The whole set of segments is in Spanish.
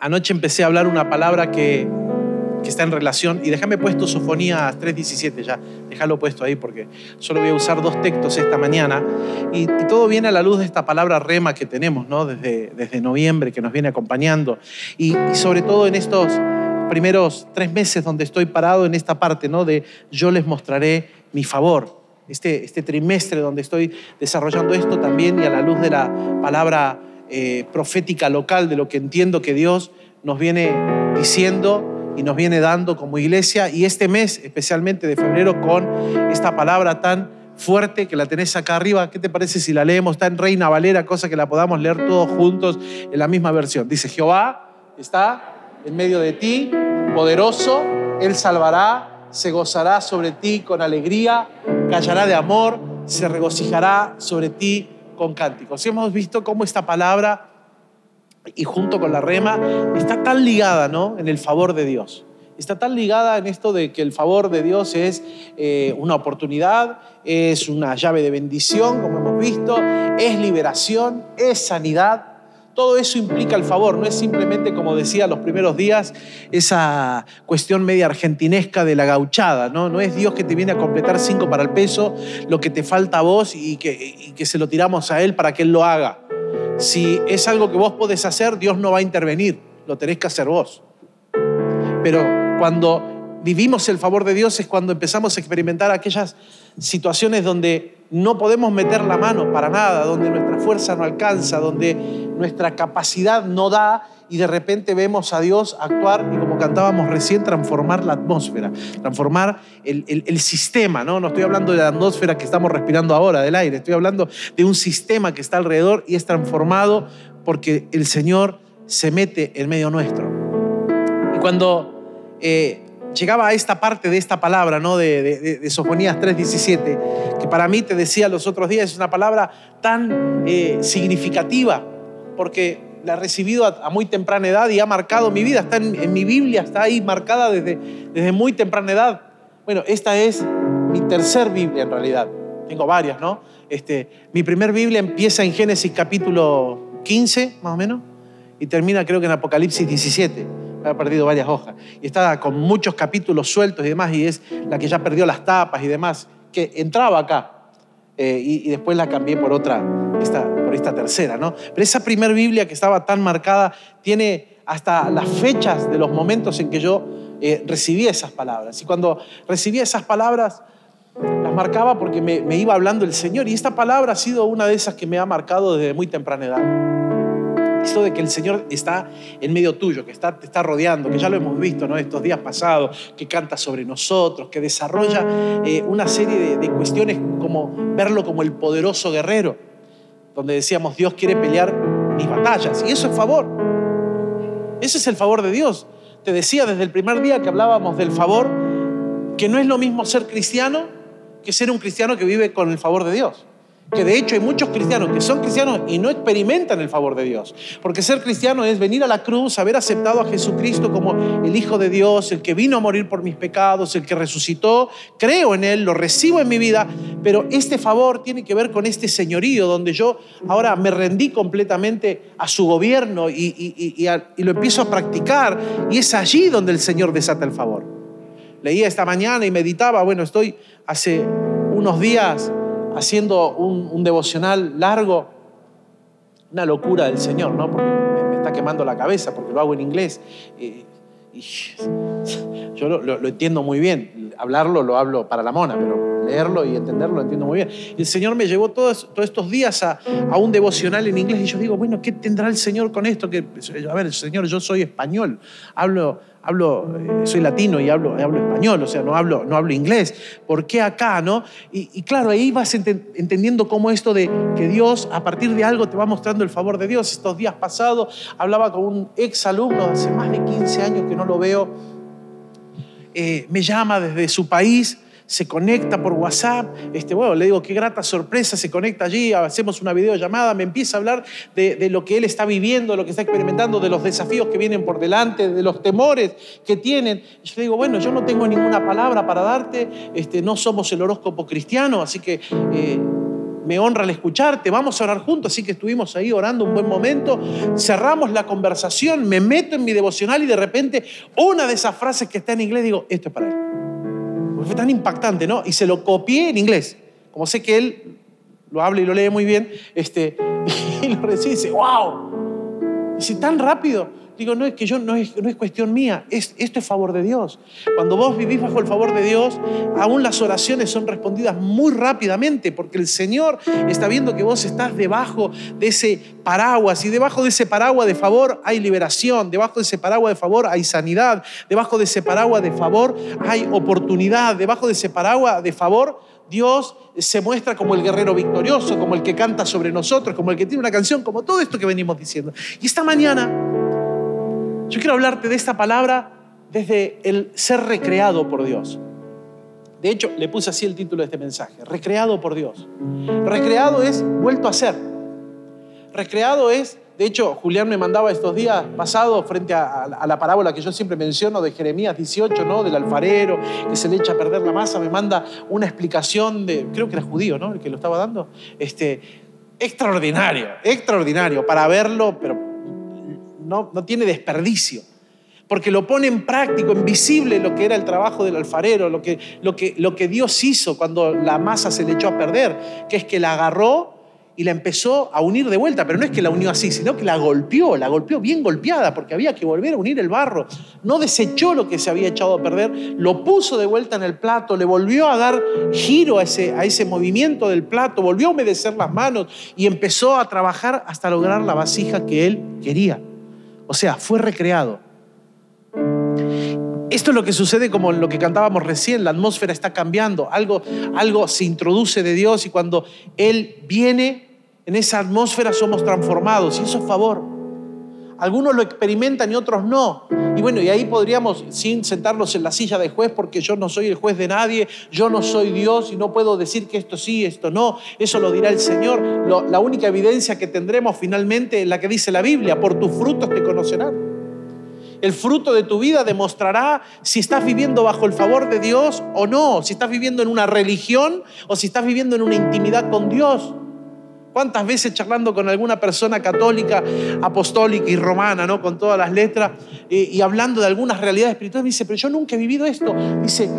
Anoche empecé a hablar una palabra que, está en relación, y déjame puesto Sofonías 3.17 ya, déjalo puesto ahí porque solo voy a usar dos textos esta mañana, y, todo viene a la luz de esta palabra rema que tenemos, ¿no? Desde, desde noviembre, que nos viene acompañando, y, sobre todo en estos primeros tres meses donde estoy parado en esta parte, ¿no? De yo les mostraré mi favor. Este, este trimestre donde estoy desarrollando esto también y a la luz de la palabra eh, profética local de lo que entiendo que Dios nos viene diciendo y nos viene dando como iglesia. Y este mes, especialmente de febrero, con esta palabra tan fuerte que la tenés acá arriba. ¿Qué te parece si la leemos? Está en Reina Valera, cosa que la podamos leer todos juntos en la misma versión. Dice, Jehová está en medio de ti, poderoso, Él salvará, se gozará sobre ti con alegría, callará de amor, se regocijará sobre ti con cánticos. Y hemos visto cómo esta palabra, y junto con la rema, está tan ligada ¿no? en el favor de Dios. Está tan ligada en esto de que el favor de Dios es eh, una oportunidad, es una llave de bendición, como hemos visto, es liberación, es sanidad, todo eso implica el favor, no es simplemente, como decía los primeros días, esa cuestión media argentinesca de la gauchada, ¿no? No es Dios que te viene a completar cinco para el peso, lo que te falta a vos y que, se lo tiramos a Él para que Él lo haga. Si es algo que vos podés hacer, Dios no va a intervenir, lo tenés que hacer vos. Pero cuando vivimos el favor de Dios es cuando empezamos a experimentar aquellas situaciones donde no podemos meter la mano para nada, donde nuestra fuerza no alcanza, donde nuestra capacidad no da y de repente vemos a Dios actuar y como cantábamos recién, transformar la atmósfera, transformar el, sistema, ¿no? No estoy hablando de la atmósfera que estamos respirando ahora, del aire, estoy hablando de un sistema que está alrededor y es transformado porque el Señor se mete en medio nuestro. Y cuando eh, llegaba a esta parte de esta palabra, ¿no? De, de, de Sofonías 3:17, que para mí, te decía los otros días, es una palabra tan eh, significativa, porque la he recibido a, muy temprana edad y ha marcado mi vida, está en, mi Biblia, está ahí marcada desde, desde muy temprana edad. Bueno, esta es mi tercer Biblia en realidad. Tengo varias, ¿no? Este, mi primer Biblia empieza en Génesis capítulo 15, más o menos, y termina creo que en Apocalipsis 17 ha perdido varias hojas. Y está con muchos capítulos sueltos y demás, y es la que ya perdió las tapas y demás, que entraba acá. Eh, y, después la cambié por otra, esta, por esta tercera, ¿no? Pero esa primer Biblia que estaba tan marcada tiene hasta las fechas de los momentos en que yo eh, recibí esas palabras. Y cuando recibí esas palabras, las marcaba porque me, me iba hablando el Señor. Y esta palabra ha sido una de esas que me ha marcado desde muy temprana edad. Esto de que el Señor está en medio tuyo, que está, te está rodeando, que ya lo hemos visto ¿no? estos días pasados, que canta sobre nosotros, que desarrolla eh, una serie de, cuestiones como verlo como el poderoso guerrero, donde decíamos, Dios quiere pelear mis batallas. Y eso es favor. Ese es el favor de Dios. Te decía desde el primer día que hablábamos del favor, que no es lo mismo ser cristiano que ser un cristiano que vive con el favor de Dios que de hecho hay muchos cristianos que son cristianos y no experimentan el favor de Dios. Porque ser cristiano es venir a la cruz, haber aceptado a Jesucristo como el Hijo de Dios, el que vino a morir por mis pecados, el que resucitó, creo en Él, lo recibo en mi vida, pero este favor tiene que ver con este señorío donde yo ahora me rendí completamente a su gobierno y, y lo empiezo a practicar y es allí donde el Señor desata el favor. Leía esta mañana y meditaba, bueno, estoy hace unos días haciendo un, devocional largo, una locura del Señor, ¿no? Porque me, está quemando la cabeza, porque lo hago en inglés. y yo lo, entiendo muy bien. Hablarlo lo hablo para la mona, pero leerlo y entenderlo lo entiendo muy bien. El Señor me llevó todos, todos estos días a, a, un devocional en inglés y yo digo, bueno, ¿qué tendrá el Señor con esto? Que, a ver, Señor, yo soy español, hablo hablo, eh, soy latino y hablo, hablo español, o sea, no hablo, no hablo inglés. ¿Por qué acá, no? Y, claro, ahí vas entendiendo cómo esto de que Dios, a partir de algo, te va mostrando el favor de Dios. Estos días pasados hablaba con un ex alumno, hace más de 15 años que no lo veo, eh, me llama desde su país se conecta por WhatsApp, este, bueno, le digo, qué grata sorpresa, se conecta allí, hacemos una videollamada, me empieza a hablar de, lo que él está viviendo, de lo que está experimentando, de los desafíos que vienen por delante, de los temores que tienen. yo le digo, bueno, yo no tengo ninguna palabra para darte, este, no somos el horóscopo cristiano, así que... Eh, me honra el escucharte, vamos a orar juntos. Así que estuvimos ahí orando un buen momento, cerramos la conversación, me meto en mi devocional y de repente una de esas frases que está en inglés digo, esto es para él. Fue tan impactante, ¿no? Y se lo copié en inglés. Como sé que él lo habla y lo lee muy bien, este, y lo recibe y dice, wow. Dice, tan rápido. Digo, no es que yo, no es, no es cuestión mía, es, esto es favor de Dios. Cuando vos vivís bajo el favor de Dios, aún las oraciones son respondidas muy rápidamente, porque el Señor está viendo que vos estás debajo de ese paraguas, y debajo de ese paraguas de favor hay liberación, debajo de ese paraguas de favor hay sanidad, debajo de ese paraguas de favor hay oportunidad, debajo de ese paraguas de favor Dios se muestra como el guerrero victorioso, como el que canta sobre nosotros, como el que tiene una canción, como todo esto que venimos diciendo. Y esta mañana yo quiero hablarte de esta palabra desde el ser recreado por Dios. De hecho, le puse así el título de este mensaje, recreado por Dios. Recreado es vuelto a ser. Recreado es de hecho, Julián me mandaba estos días pasados frente a, la parábola que yo siempre menciono de Jeremías 18, ¿no? Del alfarero que se le echa a perder la masa, me manda una explicación de, creo que era judío, ¿no? El que lo estaba dando. Este, extraordinario, extraordinario para verlo, pero no, tiene desperdicio porque lo pone en práctico, en visible lo que era el trabajo del alfarero, lo que Dios hizo cuando la masa se le echó a perder, que es que la agarró y la empezó a unir de vuelta, pero no es que la unió así, sino que la golpeó, la golpeó bien golpeada, porque había que volver a unir el barro. No desechó lo que se había echado a perder, lo puso de vuelta en el plato, le volvió a dar giro a ese, a ese movimiento del plato, volvió a humedecer las manos y empezó a trabajar hasta lograr la vasija que él quería. O sea, fue recreado. Esto es lo que sucede como lo que cantábamos recién, la atmósfera está cambiando, algo, algo se introduce de Dios y cuando Él viene, en esa atmósfera somos transformados y eso es favor. Algunos lo experimentan y otros no. Y bueno, y ahí podríamos, sin sentarnos en la silla de juez, porque yo no soy el juez de nadie, yo no soy Dios y no puedo decir que esto sí, esto no, eso lo dirá el Señor. la única evidencia que tendremos finalmente es la que dice la Biblia, por tus frutos te conocerán. El fruto de tu vida demostrará si estás viviendo bajo el favor de Dios o no, si estás viviendo en una religión o si estás viviendo en una intimidad con Dios. ¿Cuántas veces charlando con alguna persona católica, apostólica y romana, ¿no? con todas las letras, y hablando de algunas realidades espirituales, me dice, pero yo nunca he vivido esto. Dice,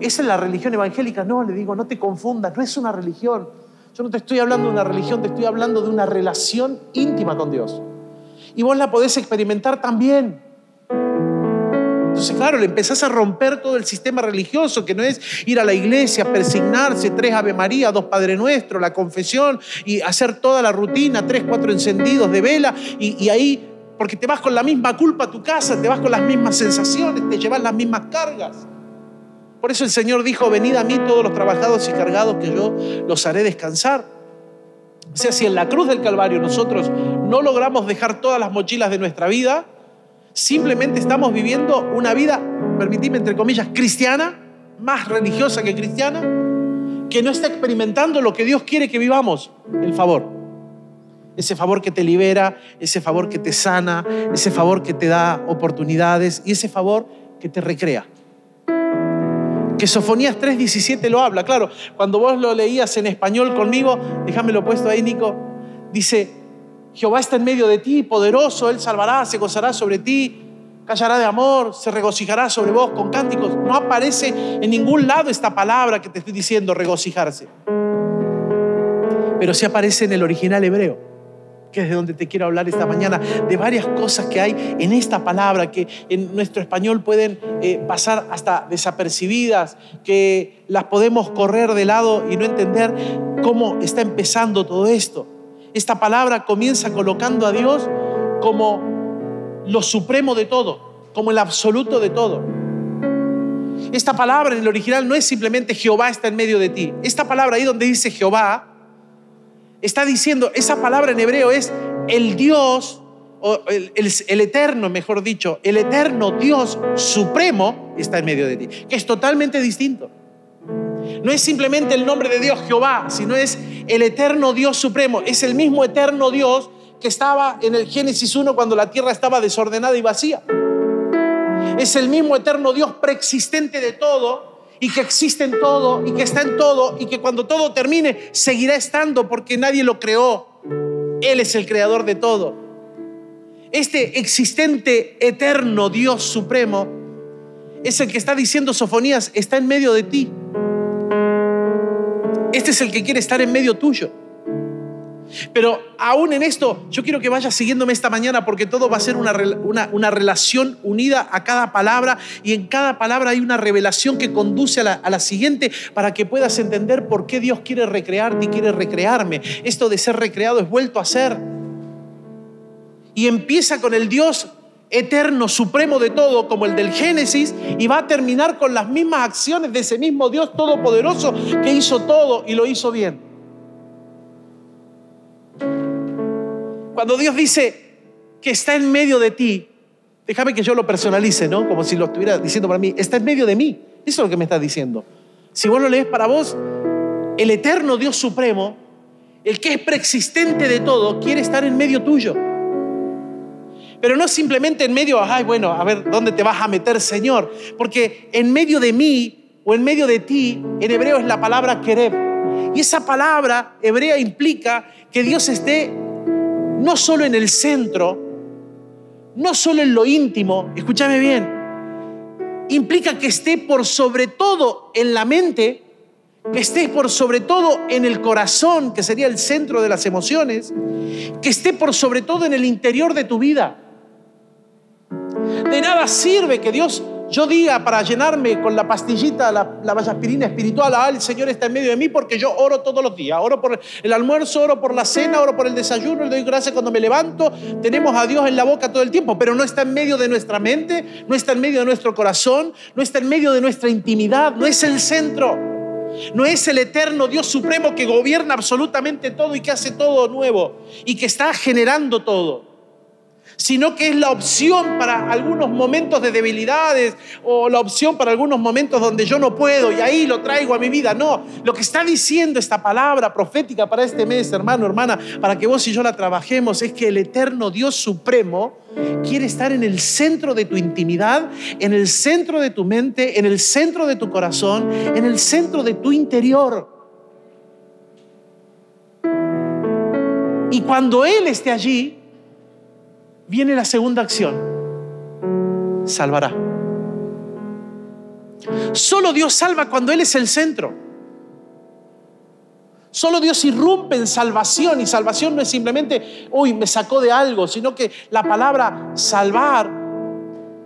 ¿esa es la religión evangélica? No, le digo, no te confundas, no es una religión. Yo no te estoy hablando de una religión, te estoy hablando de una relación íntima con Dios. Y vos la podés experimentar también. Entonces, claro, le empezás a romper todo el sistema religioso, que no es ir a la iglesia, persignarse, tres Ave María, dos Padre Nuestro, la confesión y hacer toda la rutina, tres, cuatro encendidos de vela y, y ahí, porque te vas con la misma culpa a tu casa, te vas con las mismas sensaciones, te llevas las mismas cargas. Por eso el Señor dijo, venid a mí todos los trabajados y cargados, que yo los haré descansar. O sea, si en la cruz del Calvario nosotros no logramos dejar todas las mochilas de nuestra vida, Simplemente estamos viviendo una vida, permitidme entre comillas, cristiana, más religiosa que cristiana, que no está experimentando lo que Dios quiere que vivamos, el favor. Ese favor que te libera, ese favor que te sana, ese favor que te da oportunidades y ese favor que te recrea. Que Sofonías 3:17 lo habla, claro, cuando vos lo leías en español conmigo, déjamelo puesto ahí, Nico, dice, Jehová está en medio de ti, poderoso, Él salvará, se gozará sobre ti, callará de amor, se regocijará sobre vos con cánticos. No aparece en ningún lado esta palabra que te estoy diciendo, regocijarse. Pero sí aparece en el original hebreo, que es de donde te quiero hablar esta mañana, de varias cosas que hay en esta palabra que en nuestro español pueden eh, pasar hasta desapercibidas, que las podemos correr de lado y no entender cómo está empezando todo esto. Esta palabra comienza colocando a Dios como lo supremo de todo, como el absoluto de todo. Esta palabra en el original no es simplemente Jehová está en medio de ti. Esta palabra ahí donde dice Jehová, está diciendo, esa palabra en hebreo es el Dios, o el, el, eterno, mejor dicho, el eterno Dios supremo está en medio de ti, que es totalmente distinto. No es simplemente el nombre de Dios Jehová, sino es el eterno Dios supremo. Es el mismo eterno Dios que estaba en el Génesis 1 cuando la tierra estaba desordenada y vacía. Es el mismo eterno Dios preexistente de todo y que existe en todo y que está en todo y que cuando todo termine seguirá estando porque nadie lo creó. Él es el creador de todo. Este existente, eterno Dios supremo es el que está diciendo Sofonías, está en medio de ti. Este es el que quiere estar en medio tuyo. Pero aún en esto, yo quiero que vayas siguiéndome esta mañana porque todo va a ser una, una, relación unida a cada palabra y en cada palabra hay una revelación que conduce a la, a la, siguiente para que puedas entender por qué Dios quiere recrearte y quiere recrearme. Esto de ser recreado es vuelto a ser. Y empieza con el Dios eterno, supremo de todo, como el del Génesis, y va a terminar con las mismas acciones de ese mismo Dios todopoderoso que hizo todo y lo hizo bien. Cuando Dios dice que está en medio de ti, déjame que yo lo personalice, ¿no? Como si lo estuviera diciendo para mí, está en medio de mí. Eso es lo que me está diciendo. Si vos lo lees para vos, el eterno Dios supremo, el que es preexistente de todo, quiere estar en medio tuyo. Pero no simplemente en medio, ay, bueno, a ver, ¿dónde te vas a meter, Señor? Porque en medio de mí o en medio de ti, en hebreo es la palabra querer. Y esa palabra hebrea implica que Dios esté no solo en el centro, no solo en lo íntimo, escúchame bien, implica que esté por sobre todo en la mente, que esté por sobre todo en el corazón, que sería el centro de las emociones, que esté por sobre todo en el interior de tu vida. De nada sirve que Dios yo diga para llenarme con la pastillita, la, la vallaspirina espiritual, ah, el Señor está en medio de mí porque yo oro todos los días. Oro por el almuerzo, oro por la cena, oro por el desayuno, le doy gracias cuando me levanto. Tenemos a Dios en la boca todo el tiempo, pero no está en medio de nuestra mente, no está en medio de nuestro corazón, no está en medio de nuestra intimidad, no es el centro. No es el eterno Dios supremo que gobierna absolutamente todo y que hace todo nuevo y que está generando todo sino que es la opción para algunos momentos de debilidades o la opción para algunos momentos donde yo no puedo y ahí lo traigo a mi vida. No, lo que está diciendo esta palabra profética para este mes, hermano, hermana, para que vos y yo la trabajemos, es que el eterno Dios supremo quiere estar en el centro de tu intimidad, en el centro de tu mente, en el centro de tu corazón, en el centro de tu interior. Y cuando Él esté allí, viene la segunda acción. Salvará. Solo Dios salva cuando Él es el centro. Solo Dios irrumpe en salvación y salvación no es simplemente, uy, me sacó de algo, sino que la palabra salvar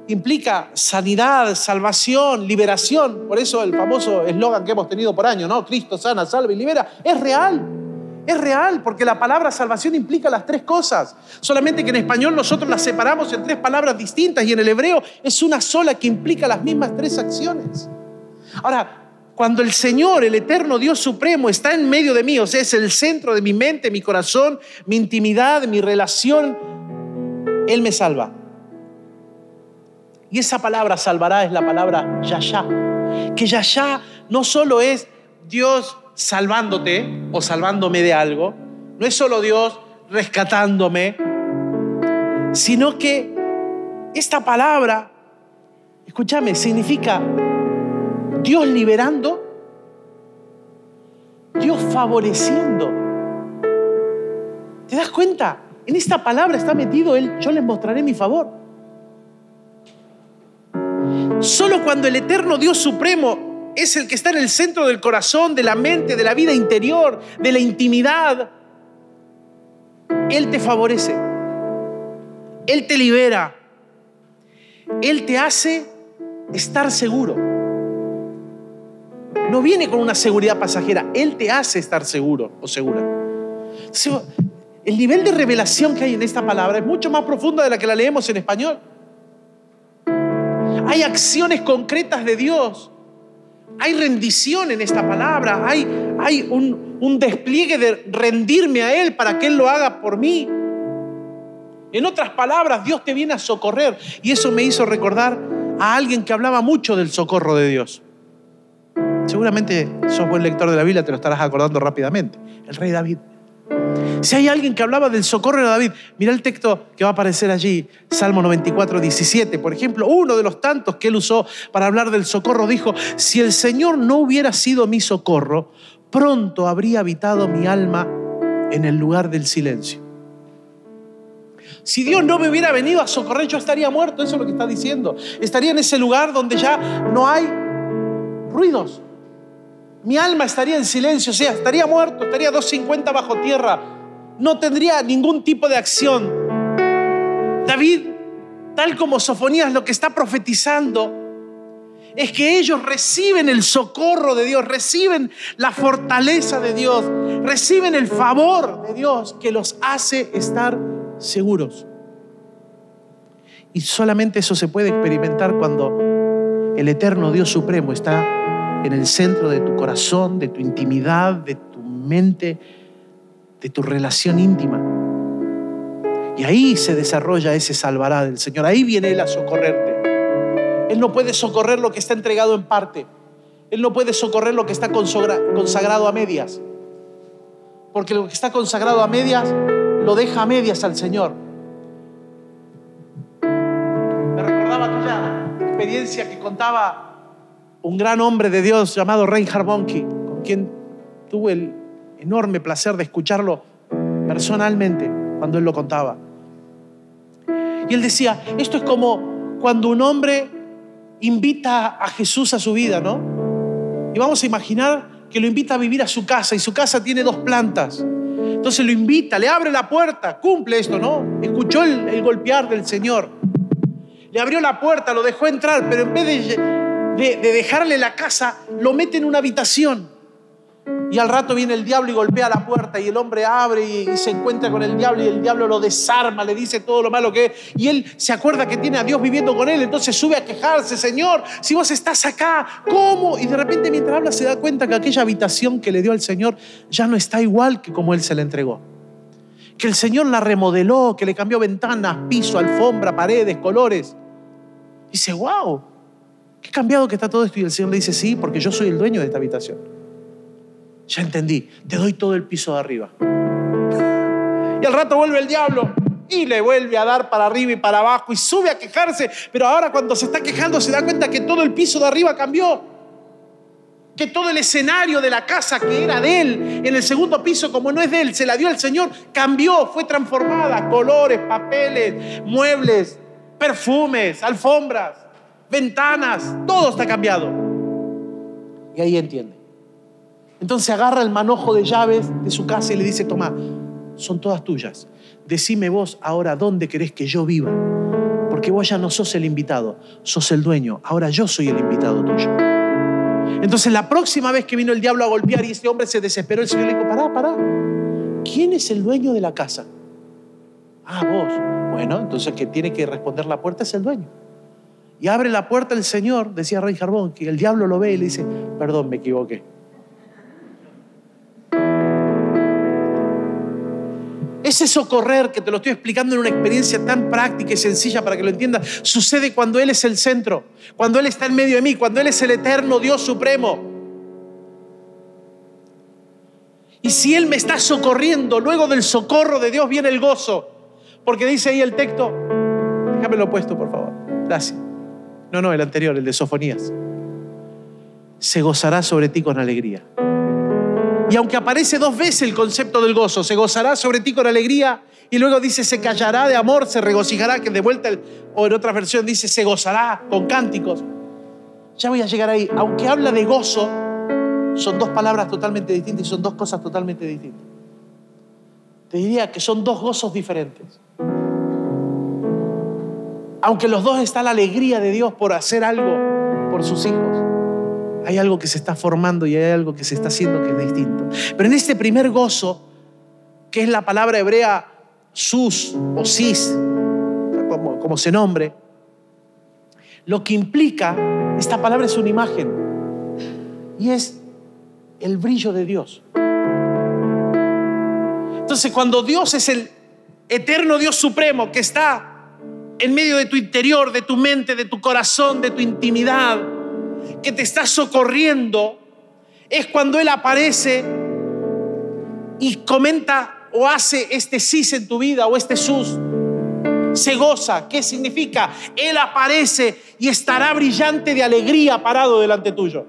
implica sanidad, salvación, liberación. Por eso el famoso eslogan que hemos tenido por año, ¿no? Cristo sana, salva y libera, es real. Es real, porque la palabra salvación implica las tres cosas. Solamente que en español nosotros las separamos en tres palabras distintas y en el hebreo es una sola que implica las mismas tres acciones. Ahora, cuando el Señor, el eterno Dios supremo, está en medio de mí, o sea, es el centro de mi mente, mi corazón, mi intimidad, mi relación, Él me salva. Y esa palabra salvará es la palabra Yahya. Que Yahya no solo es Dios salvándote o salvándome de algo, no es solo Dios rescatándome, sino que esta palabra, escúchame, significa Dios liberando, Dios favoreciendo. ¿Te das cuenta? En esta palabra está metido Él, yo les mostraré mi favor. Solo cuando el eterno Dios supremo es el que está en el centro del corazón, de la mente, de la vida interior, de la intimidad. Él te favorece. Él te libera. Él te hace estar seguro. No viene con una seguridad pasajera. Él te hace estar seguro o segura. El nivel de revelación que hay en esta palabra es mucho más profunda de la que la leemos en español. Hay acciones concretas de Dios hay rendición en esta palabra, hay, hay un, un despliegue de rendirme a Él para que Él lo haga por mí. En otras palabras, Dios te viene a socorrer. Y eso me hizo recordar a alguien que hablaba mucho del socorro de Dios. Seguramente sos buen lector de la Biblia, te lo estarás acordando rápidamente. El rey David. Si hay alguien que hablaba del socorro de David, mira el texto que va a aparecer allí, Salmo 94, 17, por ejemplo, uno de los tantos que él usó para hablar del socorro, dijo, si el Señor no hubiera sido mi socorro, pronto habría habitado mi alma en el lugar del silencio. Si Dios no me hubiera venido a socorrer, yo estaría muerto, eso es lo que está diciendo. Estaría en ese lugar donde ya no hay ruidos. Mi alma estaría en silencio, o sea, estaría muerto, estaría 250 bajo tierra. No tendría ningún tipo de acción. David, tal como Sofonías, lo que está profetizando es que ellos reciben el socorro de Dios, reciben la fortaleza de Dios, reciben el favor de Dios que los hace estar seguros. Y solamente eso se puede experimentar cuando el eterno Dios Supremo está en el centro de tu corazón, de tu intimidad, de tu mente, de tu relación íntima. Y ahí se desarrolla ese salvará del Señor. Ahí viene Él a socorrerte. Él no puede socorrer lo que está entregado en parte. Él no puede socorrer lo que está consagrado a medias. Porque lo que está consagrado a medias lo deja a medias al Señor. Me recordaba aquella experiencia que contaba un gran hombre de Dios llamado Reinhard Bonnke, con quien tuve el enorme placer de escucharlo personalmente cuando él lo contaba. Y él decía, esto es como cuando un hombre invita a Jesús a su vida, ¿no? Y vamos a imaginar que lo invita a vivir a su casa y su casa tiene dos plantas. Entonces lo invita, le abre la puerta, cumple esto, ¿no? Escuchó el, golpear del Señor. Le abrió la puerta, lo dejó entrar, pero en vez de, de dejarle la casa, lo mete en una habitación. Y al rato viene el diablo y golpea la puerta y el hombre abre y, se encuentra con el diablo y el diablo lo desarma, le dice todo lo malo que es. Y él se acuerda que tiene a Dios viviendo con él, entonces sube a quejarse, Señor, si vos estás acá, ¿cómo? Y de repente mientras habla se da cuenta que aquella habitación que le dio al Señor ya no está igual que como él se la entregó. Que el Señor la remodeló, que le cambió ventanas, piso, alfombra, paredes, colores. dice, wow, qué cambiado que está todo esto. Y el Señor le dice, sí, porque yo soy el dueño de esta habitación. Ya entendí, te doy todo el piso de arriba. Y al rato vuelve el diablo y le vuelve a dar para arriba y para abajo y sube a quejarse, pero ahora cuando se está quejando se da cuenta que todo el piso de arriba cambió. Que todo el escenario de la casa que era de él, en el segundo piso, como no es de él, se la dio al Señor, cambió, fue transformada. Colores, papeles, muebles, perfumes, alfombras, ventanas, todo está cambiado. Y ahí entiende. Entonces agarra el manojo de llaves de su casa y le dice, toma, son todas tuyas. Decime vos ahora dónde querés que yo viva. Porque vos ya no sos el invitado, sos el dueño. Ahora yo soy el invitado tuyo. Entonces la próxima vez que vino el diablo a golpear y este hombre se desesperó, el Señor le dijo, pará, pará. ¿Quién es el dueño de la casa? Ah, vos. Bueno, entonces el que tiene que responder la puerta es el dueño. Y abre la puerta el Señor, decía Rey Jarbón, que el diablo lo ve y le dice, perdón, me equivoqué. Ese socorrer que te lo estoy explicando en una experiencia tan práctica y sencilla para que lo entiendas, sucede cuando Él es el centro, cuando Él está en medio de mí, cuando Él es el eterno Dios supremo. Y si Él me está socorriendo, luego del socorro de Dios viene el gozo. Porque dice ahí el texto, déjame lo puesto por favor, gracias. No, no, el anterior, el de Sofonías. Se gozará sobre ti con alegría. Y aunque aparece dos veces el concepto del gozo, se gozará sobre ti con alegría y luego dice se callará de amor, se regocijará, que de vuelta, o en otra versión dice se gozará con cánticos. Ya voy a llegar ahí. Aunque habla de gozo, son dos palabras totalmente distintas y son dos cosas totalmente distintas. Te diría que son dos gozos diferentes. Aunque los dos está la alegría de Dios por hacer algo por sus hijos hay algo que se está formando y hay algo que se está haciendo que es distinto. Pero en este primer gozo, que es la palabra hebrea sus o sis, como, como se nombre, lo que implica, esta palabra es una imagen y es el brillo de Dios. Entonces cuando Dios es el eterno Dios supremo que está en medio de tu interior, de tu mente, de tu corazón, de tu intimidad, que te está socorriendo es cuando Él aparece y comenta o hace este cis en tu vida o este sus, se goza. ¿Qué significa? Él aparece y estará brillante de alegría parado delante tuyo.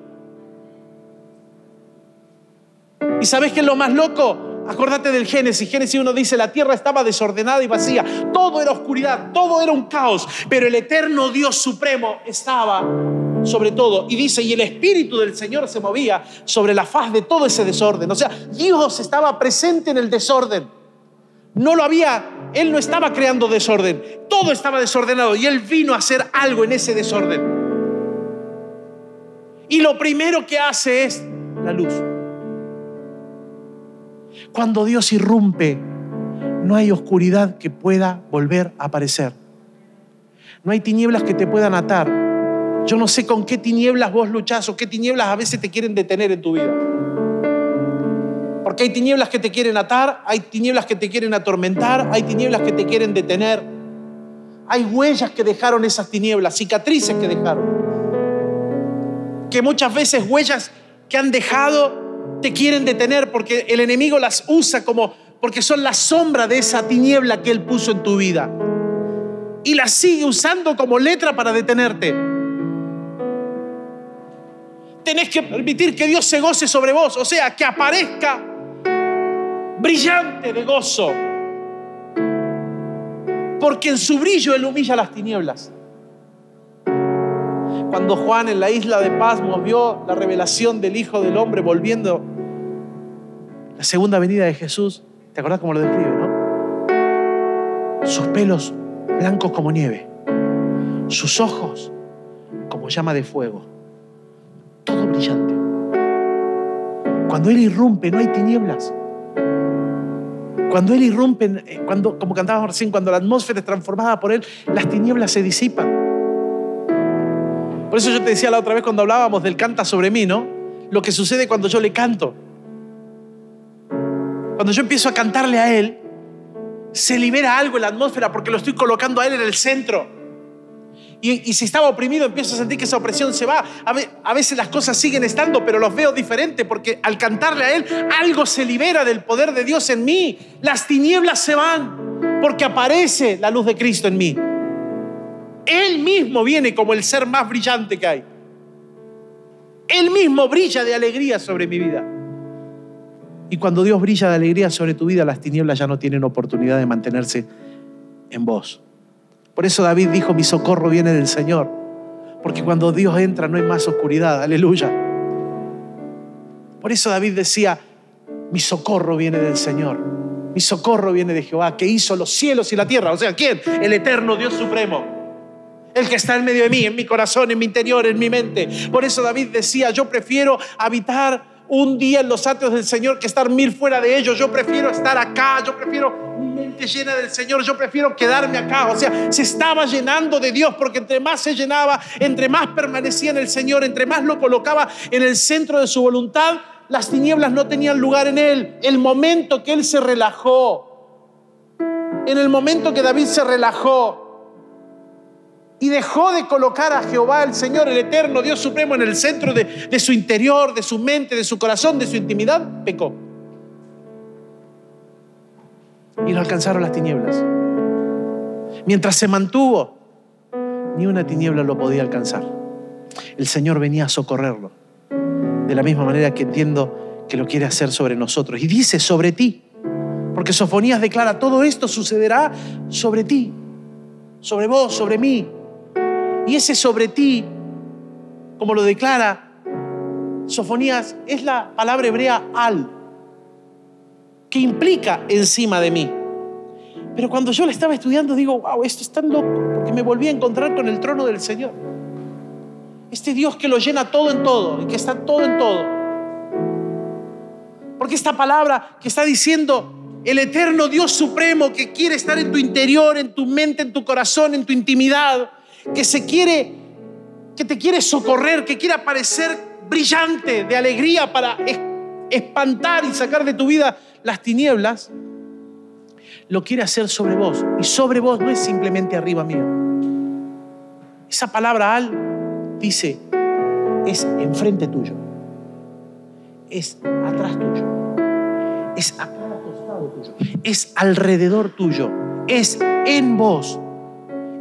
¿Y sabes qué es lo más loco? Acordate del Génesis. Génesis 1 dice, la tierra estaba desordenada y vacía. Todo era oscuridad, todo era un caos. Pero el eterno Dios supremo estaba sobre todo. Y dice, y el Espíritu del Señor se movía sobre la faz de todo ese desorden. O sea, Dios estaba presente en el desorden. No lo había, Él no estaba creando desorden. Todo estaba desordenado y Él vino a hacer algo en ese desorden. Y lo primero que hace es la luz. Cuando Dios irrumpe, no hay oscuridad que pueda volver a aparecer. No hay tinieblas que te puedan atar. Yo no sé con qué tinieblas vos luchás o qué tinieblas a veces te quieren detener en tu vida. Porque hay tinieblas que te quieren atar, hay tinieblas que te quieren atormentar, hay tinieblas que te quieren detener. Hay huellas que dejaron esas tinieblas, cicatrices que dejaron. Que muchas veces huellas que han dejado te quieren detener porque el enemigo las usa como, porque son la sombra de esa tiniebla que él puso en tu vida. Y las sigue usando como letra para detenerte. Tenés que permitir que Dios se goce sobre vos, o sea, que aparezca brillante de gozo. Porque en su brillo Él humilla las tinieblas. Cuando Juan en la isla de Pasmos vio la revelación del Hijo del Hombre volviendo la segunda venida de Jesús, ¿te acordás cómo lo describe, no? Sus pelos blancos como nieve, sus ojos como llama de fuego, todo brillante. Cuando Él irrumpe, no hay tinieblas. Cuando Él irrumpe, eh, cuando, como cantábamos recién, cuando la atmósfera es transformada por Él, las tinieblas se disipan. Por eso yo te decía la otra vez cuando hablábamos del canta sobre mí, ¿no? Lo que sucede cuando yo le canto. Cuando yo empiezo a cantarle a Él, se libera algo en la atmósfera porque lo estoy colocando a Él en el centro. Y, si estaba oprimido, empiezo a sentir que esa opresión se va. A, veces las cosas siguen estando, pero los veo diferente porque al cantarle a Él, algo se libera del poder de Dios en mí. Las tinieblas se van porque aparece la luz de Cristo en mí. Él mismo viene como el ser más brillante que hay. Él mismo brilla de alegría sobre mi vida. Y cuando Dios brilla de alegría sobre tu vida, las tinieblas ya no tienen oportunidad de mantenerse en vos. Por eso David dijo, mi socorro viene del Señor. Porque cuando Dios entra no hay más oscuridad. Aleluya. Por eso David decía, mi socorro viene del Señor. Mi socorro viene de Jehová, que hizo los cielos y la tierra. O sea, ¿quién? El eterno Dios supremo. El que está en medio de mí, en mi corazón, en mi interior, en mi mente. Por eso David decía, yo prefiero habitar un día en los atrios del Señor que estar mil fuera de ellos. Yo prefiero estar acá, yo prefiero mi mente llena del Señor, yo prefiero quedarme acá. O sea, se estaba llenando de Dios porque entre más se llenaba, entre más permanecía en el Señor, entre más lo colocaba en el centro de su voluntad, las tinieblas no tenían lugar en él. El momento que él se relajó, en el momento que David se relajó, y dejó de colocar a Jehová, el Señor, el eterno Dios supremo, en el centro de, su interior, de su mente, de su corazón, de su intimidad, pecó. Y lo alcanzaron las tinieblas. Mientras se mantuvo, ni una tiniebla lo podía alcanzar. El Señor venía a socorrerlo. De la misma manera que entiendo que lo quiere hacer sobre nosotros. Y dice sobre ti. Porque Sofonías declara, todo esto sucederá sobre ti, sobre vos, sobre mí. Y ese sobre ti, como lo declara Sofonías, es la palabra hebrea al, que implica encima de mí. Pero cuando yo la estaba estudiando, digo, wow, esto es tan loco, porque me volví a encontrar con el trono del Señor. Este Dios que lo llena todo en todo y que está todo en todo. Porque esta palabra que está diciendo el eterno Dios supremo que quiere estar en tu interior, en tu mente, en tu corazón, en tu intimidad, que se quiere, que te quiere socorrer, que quiere aparecer brillante de alegría para espantar y sacar de tu vida las tinieblas, lo quiere hacer sobre vos. Y sobre vos no es simplemente arriba mío. Esa palabra al dice, es enfrente tuyo, es atrás tuyo, es acá al costado tuyo, es alrededor tuyo, es en vos,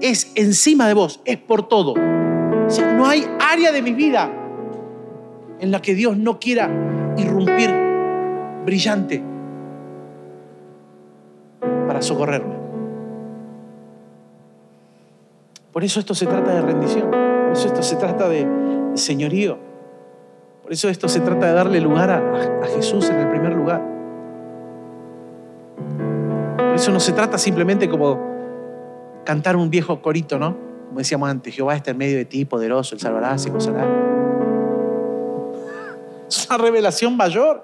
es encima de vos, es por todo. O sea, no hay área de mi vida en la que Dios no quiera irrumpir brillante para socorrerme. Por eso esto se trata de rendición, por eso esto se trata de señorío, por eso esto se trata de darle lugar a, Jesús en el primer lugar. Por eso no se trata simplemente como cantar un viejo corito, ¿no? Como decíamos antes, Jehová está en medio de ti, poderoso, el salvará, se gozará. Es una revelación mayor.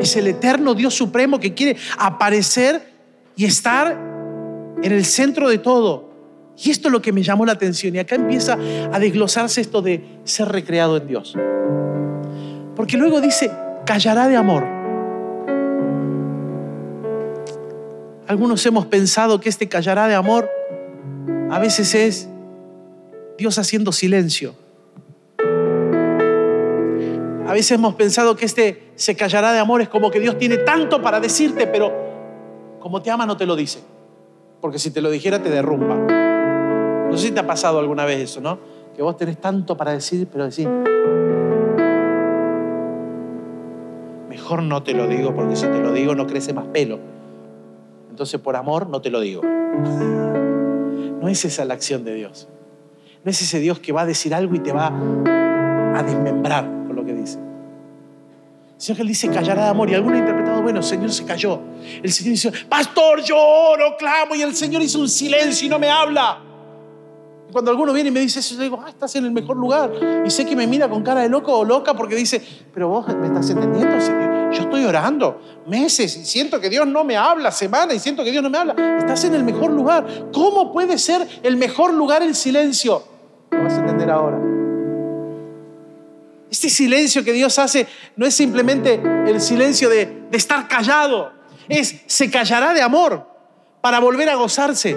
Es el eterno Dios supremo que quiere aparecer y estar en el centro de todo. Y esto es lo que me llamó la atención. Y acá empieza a desglosarse esto de ser recreado en Dios. Porque luego dice, callará de amor. Algunos hemos pensado que este callará de amor a veces es Dios haciendo silencio. A veces hemos pensado que este se callará de amor es como que Dios tiene tanto para decirte, pero como te ama no te lo dice. Porque si te lo dijera te derrumba. No sé si te ha pasado alguna vez eso, ¿no? Que vos tenés tanto para decir, pero decir, mejor no te lo digo porque si te lo digo no crece más pelo. Entonces por amor no te lo digo. No es esa la acción de Dios. No es ese Dios que va a decir algo y te va a desmembrar con lo que dice. El Señor él dice callará de amor y alguno ha interpretado, bueno, el Señor se cayó. El Señor dice, pastor, yo oro, clamo y el Señor hizo un silencio y no me habla. Cuando alguno viene y me dice eso, yo digo, ah, estás en el mejor lugar. Y sé que me mira con cara de loco o loca porque dice, pero vos me estás entendiendo. Yo estoy orando meses y siento que Dios no me habla, semanas y siento que Dios no me habla. Estás en el mejor lugar. ¿Cómo puede ser el mejor lugar el silencio? Lo vas a entender ahora. Este silencio que Dios hace no es simplemente el silencio de, estar callado, es se callará de amor para volver a gozarse.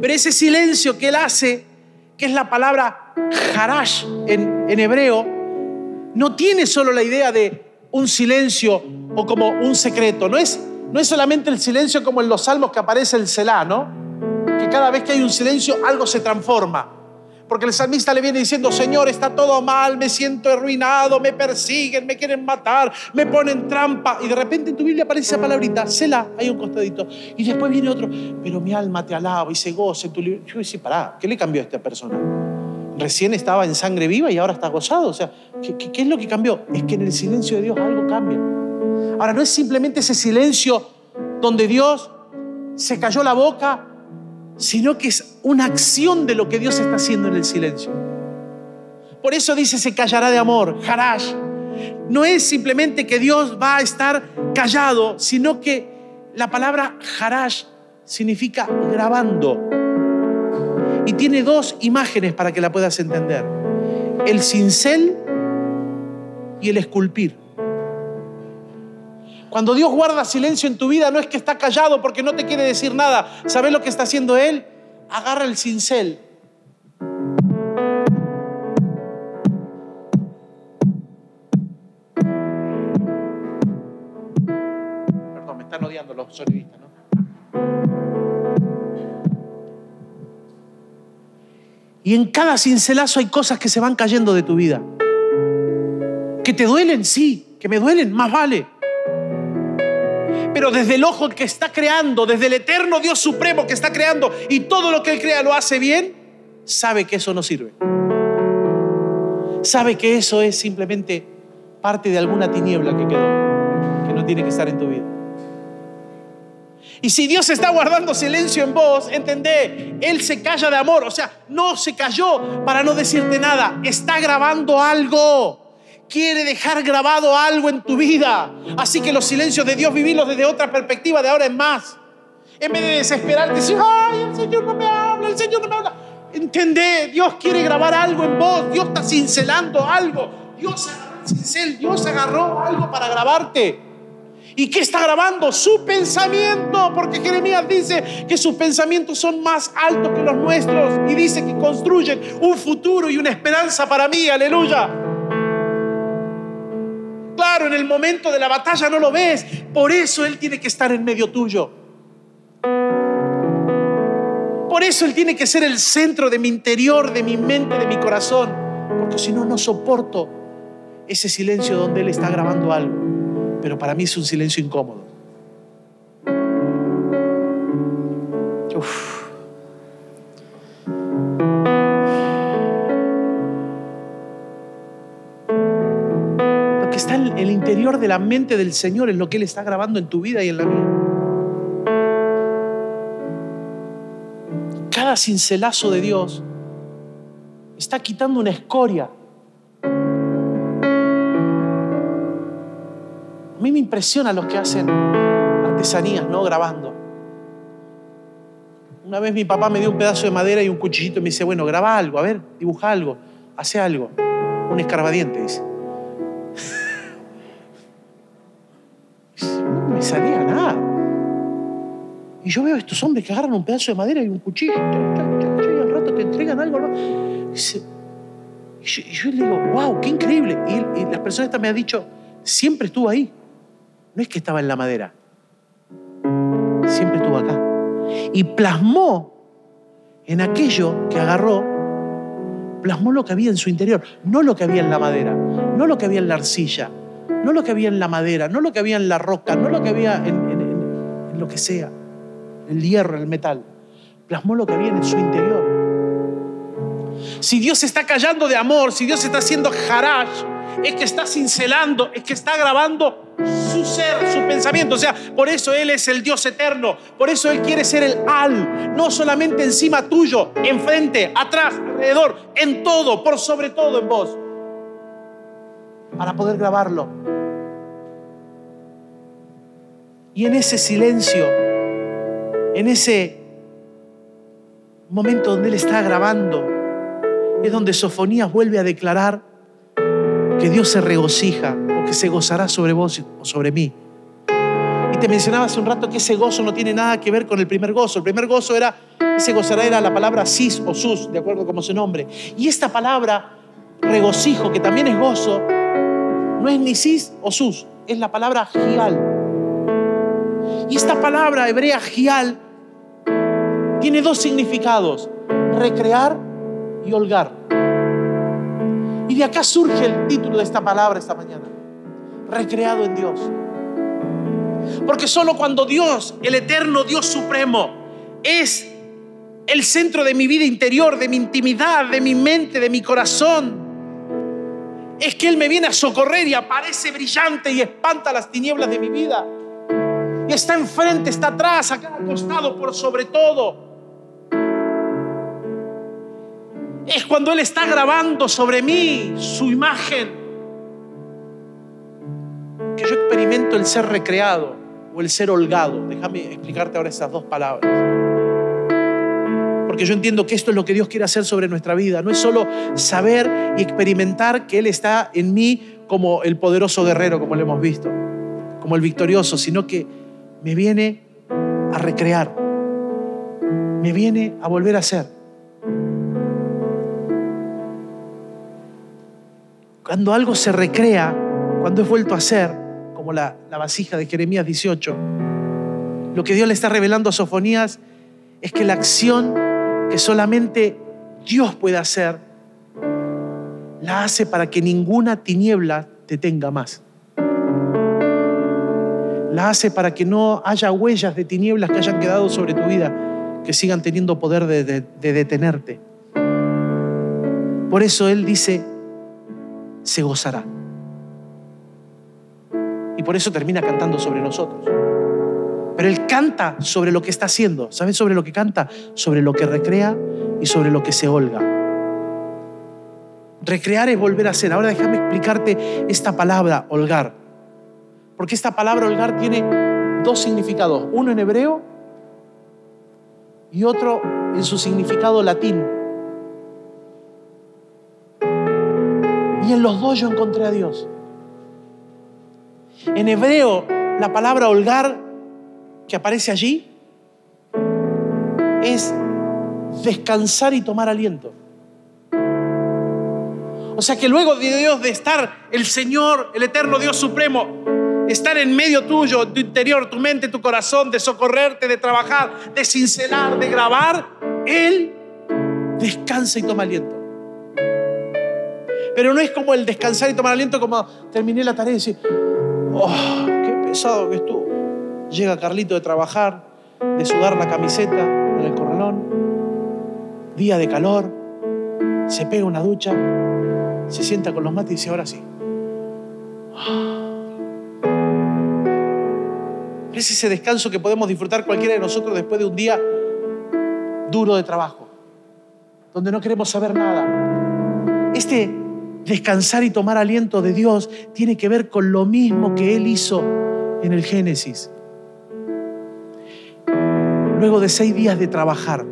Pero ese silencio que él hace, que es la palabra harash en hebreo, no tiene solo la idea de un silencio o como un secreto. No es, no es solamente el silencio como en los salmos que aparece el Selah, ¿no? Que cada vez que hay un silencio algo se transforma. Porque el salmista le viene diciendo, Señor, está todo mal, me siento arruinado, me persiguen, me quieren matar, me ponen trampa. Y de repente en tu Biblia aparece esa palabrita, Sela, hay un costadito. Y después viene otro, pero mi alma te alaba y se goza tu. Yo decía, pará, ¿qué le cambió a esta persona? Recién estaba en sangre viva y ahora está gozado. O sea, ¿qué, qué es lo que cambió? Es que en el silencio de Dios algo cambia. Ahora, no es simplemente ese silencio donde Dios se cayó la boca sino que es una acción de lo que Dios está haciendo en el silencio. Por eso dice se callará de amor, harash. No es simplemente que Dios va a estar callado, sino que la palabra harash significa grabando. Y tiene dos imágenes para que la puedas entender. El cincel y el esculpir. Cuando Dios guarda silencio en tu vida, no es que está callado porque no te quiere decir nada. ¿Sabes lo que está haciendo Él? Agarra el cincel. Perdón, me están odiando los sonidistas, Y en cada cincelazo hay cosas que se van cayendo de tu vida. Que te duelen, sí, que me duelen, más vale pero desde el ojo que está creando, desde el eterno Dios supremo que está creando y todo lo que Él crea lo hace bien, sabe que eso no sirve. Sabe que eso es simplemente parte de alguna tiniebla que quedó, que no tiene que estar en tu vida. Y si Dios está guardando silencio en vos, entendé, Él se calla de amor, o sea, no se cayó para no decirte nada, está grabando algo quiere dejar grabado algo en tu vida. Así que los silencios de Dios vivirlos desde otra perspectiva, de ahora en más. En vez de desesperarte, decir, ay, el Señor no me habla, el Señor no me habla. Entendé, Dios quiere grabar algo en vos, Dios está cincelando algo. Dios agarró el cincel, Dios agarró algo para grabarte. ¿Y qué está grabando? Su pensamiento, porque Jeremías dice que sus pensamientos son más altos que los nuestros y dice que construyen un futuro y una esperanza para mí, aleluya claro, en el momento de la batalla no lo ves. Por eso Él tiene que estar en medio tuyo. Por eso Él tiene que ser el centro de mi interior, de mi mente, de mi corazón. Porque si no, no soporto ese silencio donde Él está grabando algo. Pero para mí es un silencio incómodo. Lo que está en el interior de la mente del Señor es lo que Él está grabando en tu vida y en la mía. Cada cincelazo de Dios está quitando una escoria. Mí me impresiona los que hacen artesanías, ¿no? Grabando. Una vez mi papá me dio un pedazo de madera y un cuchillito y me dice, bueno, graba algo, a ver, dibuja algo, hace algo. Un escarbadiente, dice. No me salía nada. Y yo veo a estos hombres que agarran un pedazo de madera y un cuchillo, y al rato te entregan algo, y yo, y le digo, wow, qué increíble. Y, y la persona esta me ha dicho, siempre estuvo ahí. No es que estaba en la madera, siempre estuvo acá. Y plasmó en aquello que agarró, plasmó lo que había en su interior, no lo que había en la madera, no lo que había en la arcilla, no lo que había en la madera, no lo que había en la roca, no lo que había en, en- lo que sea, el hierro, el metal, plasmó lo que había en su interior. Si Dios está callando de amor, si Dios está haciendo harash, es que está cincelando, es que está grabando su ser, su pensamiento. O sea, por eso Él es el Dios eterno. Por eso Él quiere ser el al, no solamente encima tuyo, enfrente, atrás, alrededor, en todo, por sobre todo en vos. Para poder grabarlo. Y en ese silencio, en ese momento donde Él está grabando, es donde Sofonías vuelve a declarar que Dios se regocija o que se gozará sobre vos o sobre mí. Y te mencionaba hace un rato que ese gozo no tiene nada que ver con el primer gozo. El primer gozo era, ese gozará era la palabra sis o sus, de acuerdo como su nombre. Y esta palabra, regocijo, que también es gozo, no es ni sis o sus, es la palabra gial. Y esta palabra hebrea gial tiene dos significados, recrear y holgar. Y de acá surge el título de esta palabra esta mañana, recreado en Dios. Porque solo cuando Dios, el eterno Dios supremo, es el centro de mi vida interior, de mi intimidad, de mi mente, de mi corazón, es que Él me viene a socorrer y aparece brillante y espanta las tinieblas de mi vida. Y está enfrente, está atrás, a cada costado, por sobre todo. Es cuando Él está grabando sobre mí su imagen que yo experimento el ser recreado o el ser holgado. Déjame explicarte ahora esas dos palabras. Porque yo entiendo que esto es lo que Dios quiere hacer sobre nuestra vida. No es solo saber y experimentar que Él está en mí como el poderoso guerrero, como lo hemos visto, como el victorioso, sino que me viene a recrear, me viene a volver a ser. Cuando algo se recrea, cuando es vuelto a ser, como la, vasija de Jeremías 18, lo que Dios le está revelando a Sofonías es que la acción que solamente Dios puede hacer, la hace para que ninguna tiniebla te tenga más. La hace para que no haya huellas de tinieblas que hayan quedado sobre tu vida, que sigan teniendo poder de, de- de detenerte. Por eso Él dice, se gozará. Y por eso termina cantando sobre nosotros. Pero Él canta sobre lo que está haciendo. ¿Sabes sobre lo que canta? Sobre lo que recrea y sobre lo que se holga. Recrear es volver a ser. Ahora déjame explicarte esta palabra, holgar. Porque esta palabra holgar tiene dos significados. Uno en hebreo y otro en su significado latín. Y en los dos yo encontré a Dios. En hebreo, la palabra holgar que aparece allí es descansar y tomar aliento. O sea que luego de Dios de estar el Señor, el eterno Dios supremo, estar en medio tuyo, tu interior, tu mente, tu corazón, de socorrerte, de trabajar, de cincelar, de grabar, Él descansa y toma aliento. Pero no es como el descansar y tomar aliento como terminé la tarea y decir, oh, qué pesado que estuvo. Llega Carlito de trabajar, de sudar la camiseta en el corralón, día de calor, se pega una ducha, se sienta con los mates y dice, ahora sí. Es ese descanso que podemos disfrutar cualquiera de nosotros después de un día duro de trabajo, donde no queremos saber nada. Este descansar y tomar aliento de Dios tiene que ver con lo mismo que Él hizo en el Génesis. Luego de seis días de trabajar,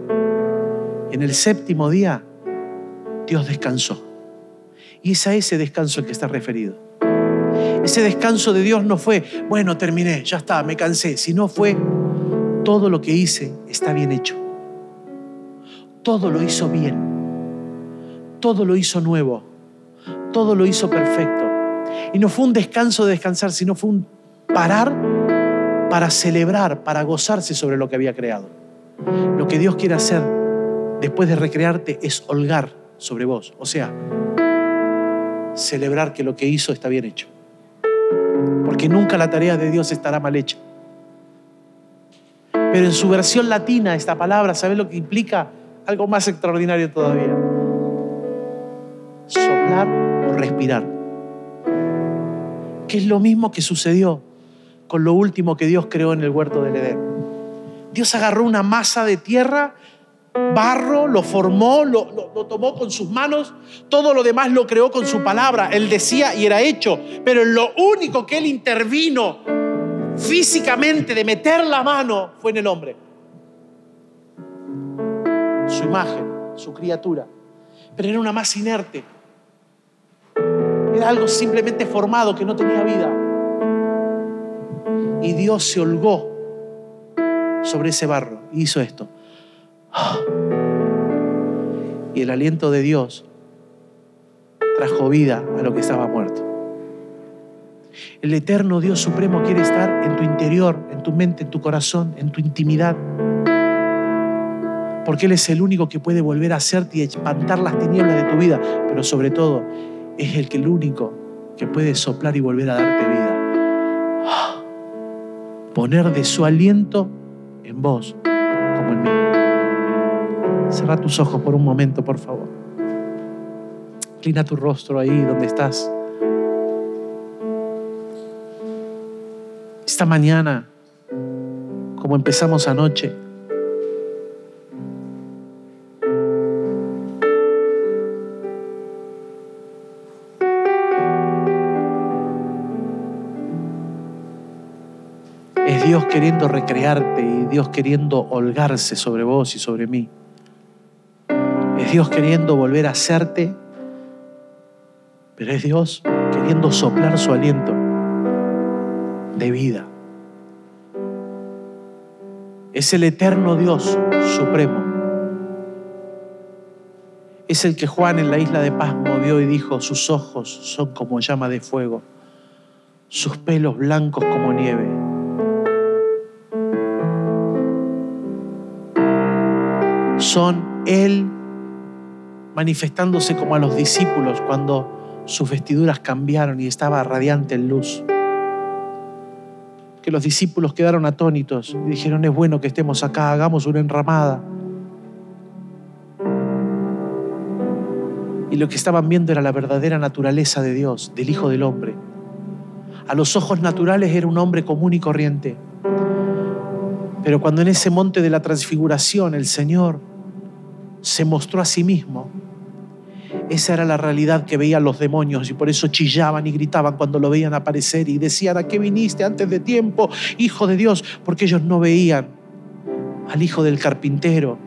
en el séptimo día, Dios descansó. Y es a ese descanso el que está referido. Ese descanso de Dios no fue, bueno, terminé, ya está, me cansé, sino fue, todo lo que hice está bien hecho. Todo lo hizo bien. Todo lo hizo nuevo todo lo hizo perfecto. Y no fue un descanso de descansar, sino fue un parar para celebrar, para gozarse sobre lo que había creado. Lo que Dios quiere hacer después de recrearte es holgar sobre vos. O sea, celebrar que lo que hizo está bien hecho. Porque nunca la tarea de Dios estará mal hecha. Pero en su versión latina, esta palabra, ¿sabes lo que implica? Algo más extraordinario todavía. Soplar respirar. Que es lo mismo que sucedió con lo último que Dios creó en el huerto del Edén. Dios agarró una masa de tierra, barro, lo formó, lo, lo, tomó con sus manos, todo lo demás lo creó con su palabra. Él decía y era hecho, pero lo único que Él intervino físicamente de meter la mano fue en el hombre. Su imagen, su criatura. Pero era una masa inerte algo simplemente formado que no tenía vida. Y Dios se holgó sobre ese barro y hizo esto. Y el aliento de Dios trajo vida a lo que estaba muerto. El eterno Dios supremo quiere estar en tu interior, en tu mente, en tu corazón, en tu intimidad. Porque Él es el único que puede volver a hacerte y espantar las tinieblas de tu vida. Pero sobre todo, es el que el único que puede soplar y volver a darte vida. Poner de su aliento en vos como en mí. Cerra tus ojos por un momento, por favor. Inclina tu rostro ahí donde estás. Esta mañana, como empezamos anoche, Dios queriendo recrearte y Dios queriendo holgarse sobre vos y sobre mí. Es Dios queriendo volver a hacerte, pero es Dios queriendo soplar su aliento de vida. Es el eterno Dios supremo. Es el que Juan en la isla de Paz movió y dijo, sus ojos son como llama de fuego, sus pelos blancos como nieve son Él manifestándose como a los discípulos cuando sus vestiduras cambiaron y estaba radiante en luz. Que los discípulos quedaron atónitos y dijeron, es bueno que estemos acá, hagamos una enramada. Y lo que estaban viendo era la verdadera naturaleza de Dios, del Hijo del Hombre. A los ojos naturales era un hombre común y corriente. Pero cuando en ese monte de la transfiguración el Señor se mostró a sí mismo. Esa era la realidad que veían los demonios y por eso chillaban y gritaban cuando lo veían aparecer y decían, ¿a qué viniste antes de tiempo, Hijo de Dios? Porque ellos no veían al Hijo del carpintero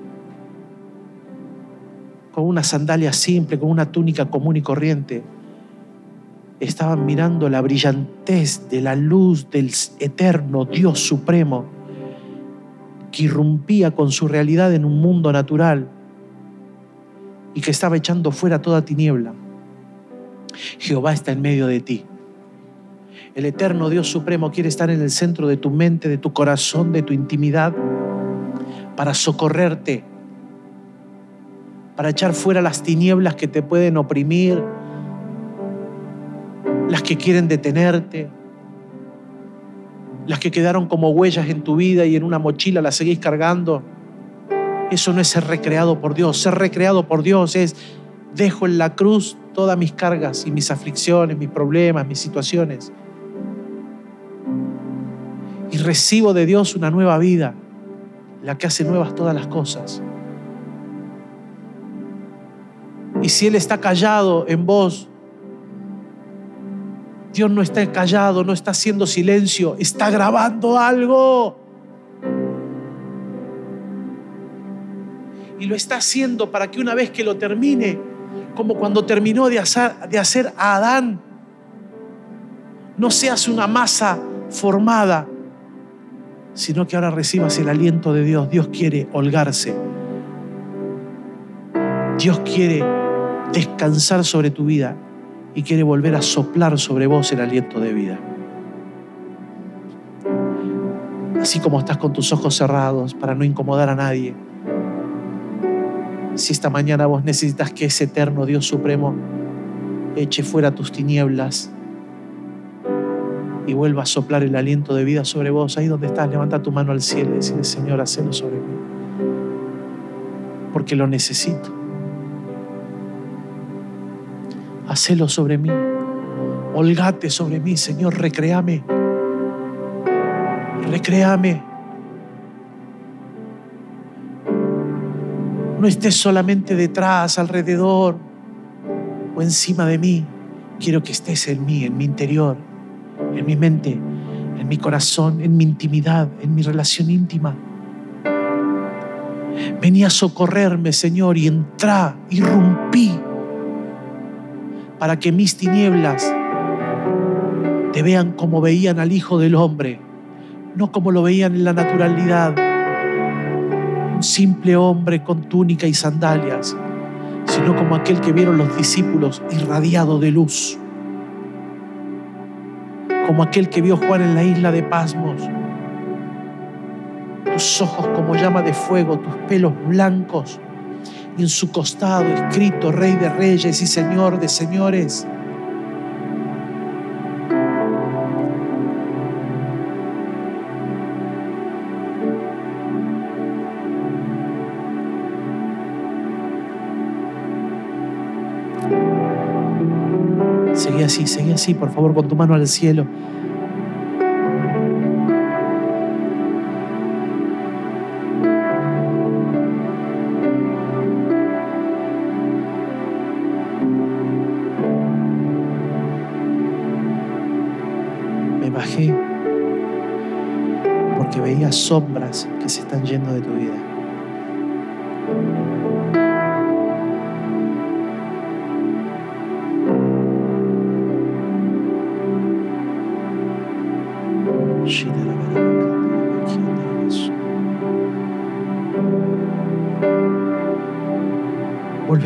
con una sandalia simple, con una túnica común y corriente. Estaban mirando la brillantez de la luz del eterno Dios supremo que irrumpía con su realidad en un mundo natural y que estaba echando fuera toda tiniebla. Jehová está en medio de ti. El eterno Dios Supremo quiere estar en el centro de tu mente, de tu corazón, de tu intimidad, para socorrerte, para echar fuera las tinieblas que te pueden oprimir, las que quieren detenerte, las que quedaron como huellas en tu vida y en una mochila las seguís cargando. Eso no es ser recreado por Dios. Ser recreado por Dios es dejo en la cruz todas mis cargas y mis aflicciones, mis problemas, mis situaciones. Y recibo de Dios una nueva vida, la que hace nuevas todas las cosas. Y si Él está callado en vos, Dios no está callado, no está haciendo silencio, está grabando algo. Y lo está haciendo para que una vez que lo termine, como cuando terminó de hacer, de hacer a Adán, no seas una masa formada, sino que ahora recibas el aliento de Dios. Dios quiere holgarse. Dios quiere descansar sobre tu vida y quiere volver a soplar sobre vos el aliento de vida. Así como estás con tus ojos cerrados para no incomodar a nadie, si esta mañana vos necesitas que ese eterno Dios Supremo eche fuera tus tinieblas y vuelva a soplar el aliento de vida sobre vos, ahí donde estás, levanta tu mano al cielo y decirle, Señor, hacelo sobre mí, porque lo necesito. Hacelo sobre mí, holgate sobre mí, Señor, recréame, recréame. No estés solamente detrás, alrededor o encima de mí. Quiero que estés en mí, en mi interior, en mi mente, en mi corazón, en mi intimidad, en mi relación íntima. Venía a socorrerme, Señor, y entra, irrumpí, para que mis tinieblas te vean como veían al Hijo del Hombre, no como lo veían en la naturalidad, simple hombre con túnica y sandalias, sino como aquel que vieron los discípulos irradiado de luz, como aquel que vio Juan en la isla de Pasmos, tus ojos como llama de fuego, tus pelos blancos, y en su costado escrito Rey de Reyes y Señor de Señores. Así, seguí así, por favor, con tu mano al cielo. Me bajé porque veía sombras que se están yendo de tu vida.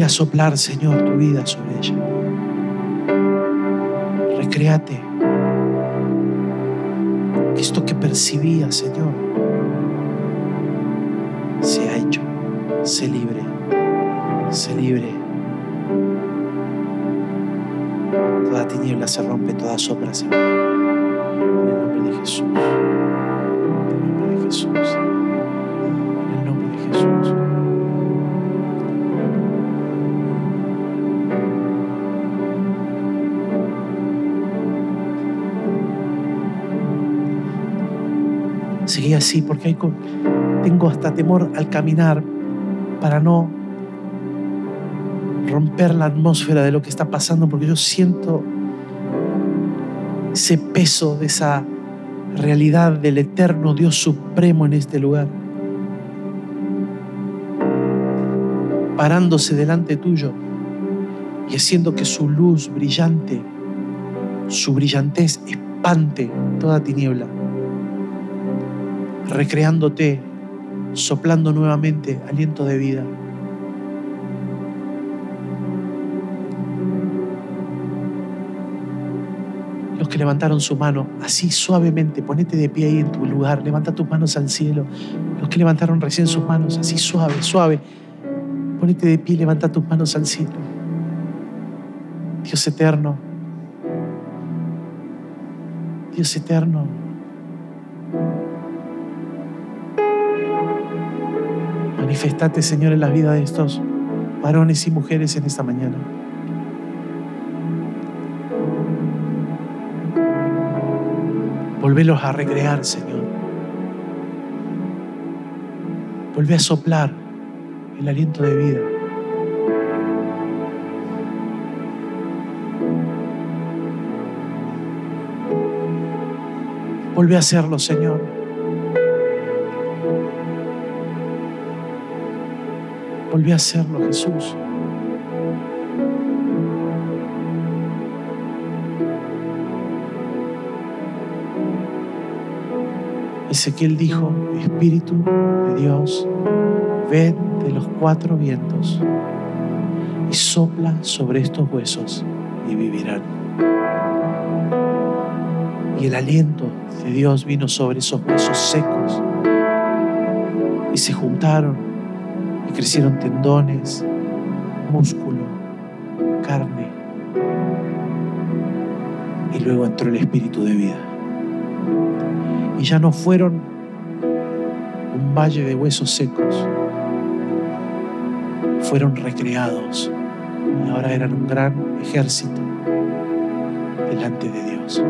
Soplar, Señor, tu vida sobre ella. Recréate. Esto que percibía, Señor, se ha hecho. Sé libre. Sé libre. Toda tiniebla se rompe, toda sombra se rompe. Jesús. En el nombre de Jesús. Así porque tengo hasta temor al caminar para no romper la atmósfera de lo que está pasando porque yo siento ese peso de esa realidad del eterno Dios supremo en este lugar, parándose delante tuyo y haciendo que su luz brillante, su brillantez espante toda tiniebla, recreándote, soplando nuevamente aliento de vida. Los que levantaron su mano, así suavemente, ponete de pie ahí en tu lugar, levanta tus manos al cielo. Los que levantaron recién sus manos, así suave, suave, ponete de pie levanta tus manos al cielo. Dios eterno, Dios eterno. Manifestate, Señor, en la vida de estos varones y mujeres en esta mañana. Volvelos a recrear, Señor. Volvé a soplar el aliento de vida. Vuelve a hacerlo, Señor. Volví a hacerlo, Jesús. Ezequiel dijo, Espíritu de Dios, ven de los cuatro vientos y sopla sobre estos huesos y vivirán. Y el aliento de Dios vino sobre esos huesos secos y se juntaron y crecieron tendones, músculo, carne. Y luego entró el espíritu de vida y ya no fueron un valle de huesos secos, fueron recreados y ahora eran un gran ejército delante de Dios.